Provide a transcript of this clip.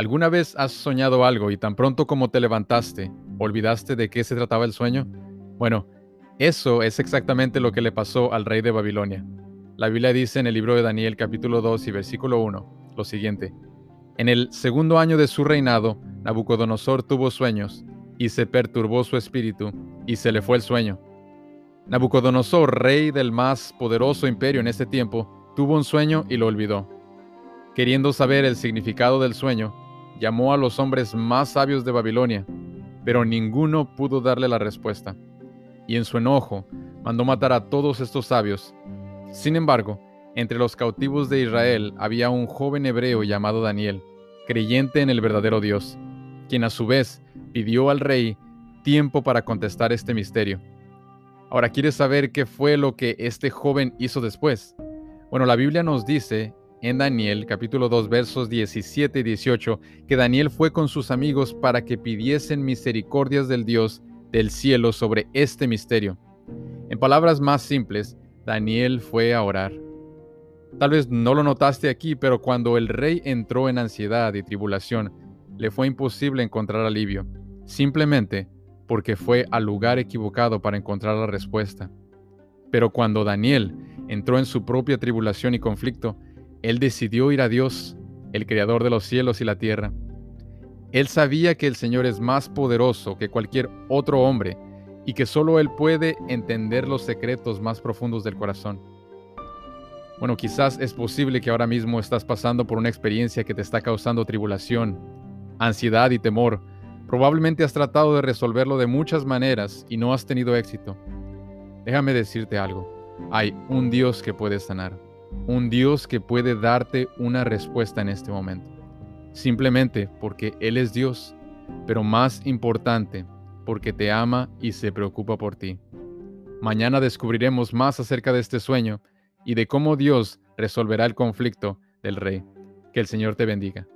¿Alguna vez has soñado algo y tan pronto como te levantaste, olvidaste de qué se trataba el sueño? Bueno, eso es exactamente lo que le pasó al rey de Babilonia. La Biblia dice en el libro de Daniel capítulo 2 y versículo 1 lo siguiente. En el segundo año de su reinado, Nabucodonosor tuvo sueños, y se perturbó su espíritu, y se le fue el sueño. Nabucodonosor, rey del más poderoso imperio en este tiempo, tuvo un sueño y lo olvidó. Queriendo saber el significado del sueño, llamó a los hombres más sabios de Babilonia, pero ninguno pudo darle la respuesta. Y en su enojo, mandó matar a todos estos sabios. Sin embargo, entre los cautivos de Israel había un joven hebreo llamado Daniel, creyente en el verdadero Dios, quien a su vez pidió al rey tiempo para contestar este misterio. Ahora, ¿quieres saber qué fue lo que este joven hizo después? Bueno, la Biblia nos dice en Daniel capítulo 2 versos 17 y 18 que Daniel fue con sus amigos para que pidiesen misericordias del Dios del cielo sobre este misterio. En palabras más simples, Daniel fue a orar. Tal vez no lo notaste aquí, pero cuando el rey entró en ansiedad y tribulación, le fue imposible encontrar alivio, simplemente porque fue al lugar equivocado para encontrar la respuesta. Pero cuando Daniel entró en su propia tribulación y conflicto, él decidió ir a Dios, el creador de los cielos y la tierra. Él sabía que el Señor es más poderoso que cualquier otro hombre y que solo Él puede entender los secretos más profundos del corazón. Bueno, quizás es posible que ahora mismo estás pasando por una experiencia que te está causando tribulación, ansiedad y temor. Probablemente has tratado de resolverlo de muchas maneras y no has tenido éxito. Déjame decirte algo. Hay un Dios que puede sanar un Dios que puede darte una respuesta en este momento. Simplemente porque Él es Dios, pero más importante, porque te ama y se preocupa por ti. Mañana descubriremos más acerca de este sueño y de cómo Dios resolverá el conflicto del rey. Que el Señor te bendiga.